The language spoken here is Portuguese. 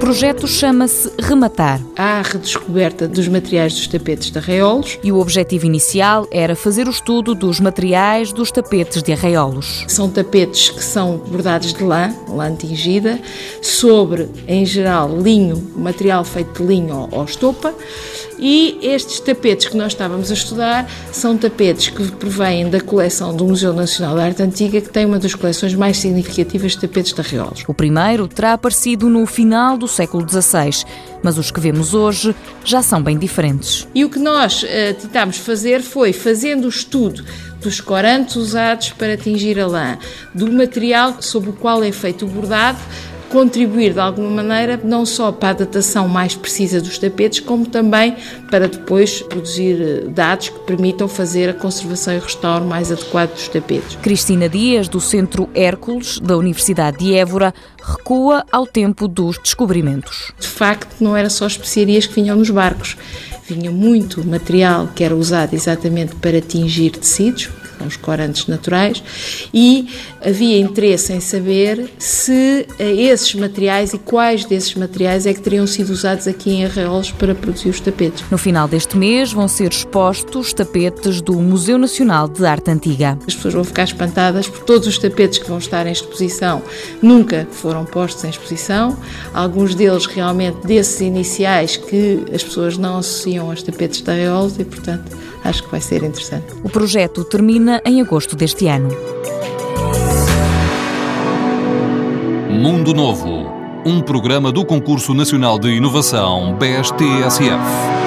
projeto chama-se Rematar. Há a redescoberta dos materiais dos tapetes de arraiolos. E o objetivo inicial era fazer o estudo dos materiais dos tapetes de arraiolos. São tapetes que são bordados de lã, lã tingida, sobre, em geral, linho, material feito de linho ou estopa. E estes tapetes que nós estávamos a estudar são tapetes que provêm da coleção do Museu Nacional de Arte Antiga, que tem uma das coleções mais significativas de tapetes de arreolos. O primeiro terá aparecido no final do século XVI, mas os que vemos hoje já são bem diferentes. E o que nós uh, tentámos fazer foi, fazendo o estudo dos corantes usados para tingir a lã, do material sobre o qual é feito o bordado, contribuir de alguma maneira não só para a datação mais precisa dos tapetes, como também para depois produzir eh, dados que permitam fazer a conservação e restauro mais adequado dos tapetes. Cristina Dias, do Centro Hércules, da Universidade de Évora, recua ao tempo dos descobrimentos. De facto, não era só especiarias que vinham nos barcos. Vinha muito material que era usado exatamente para tingir tecidos, os corantes naturais, e havia interesse em saber se eh, esses materiais e quais desses materiais é que teriam sido usados aqui em Arraiolos para produzir os tapetes. No final deste mês vão ser expostos tapetes do Museu Nacional de Arte Antiga. As pessoas vão ficar espantadas por todos os tapetes que vão estar em exposição nunca foram postos em exposição, alguns deles realmente desses iniciais que as pessoas não associam aos tapetes de Arraiolos e, portanto, acho que vai ser interessante. O projeto termina em agosto deste ano. Mundo Novo, um programa do Concurso Nacional de Inovação BSTSF.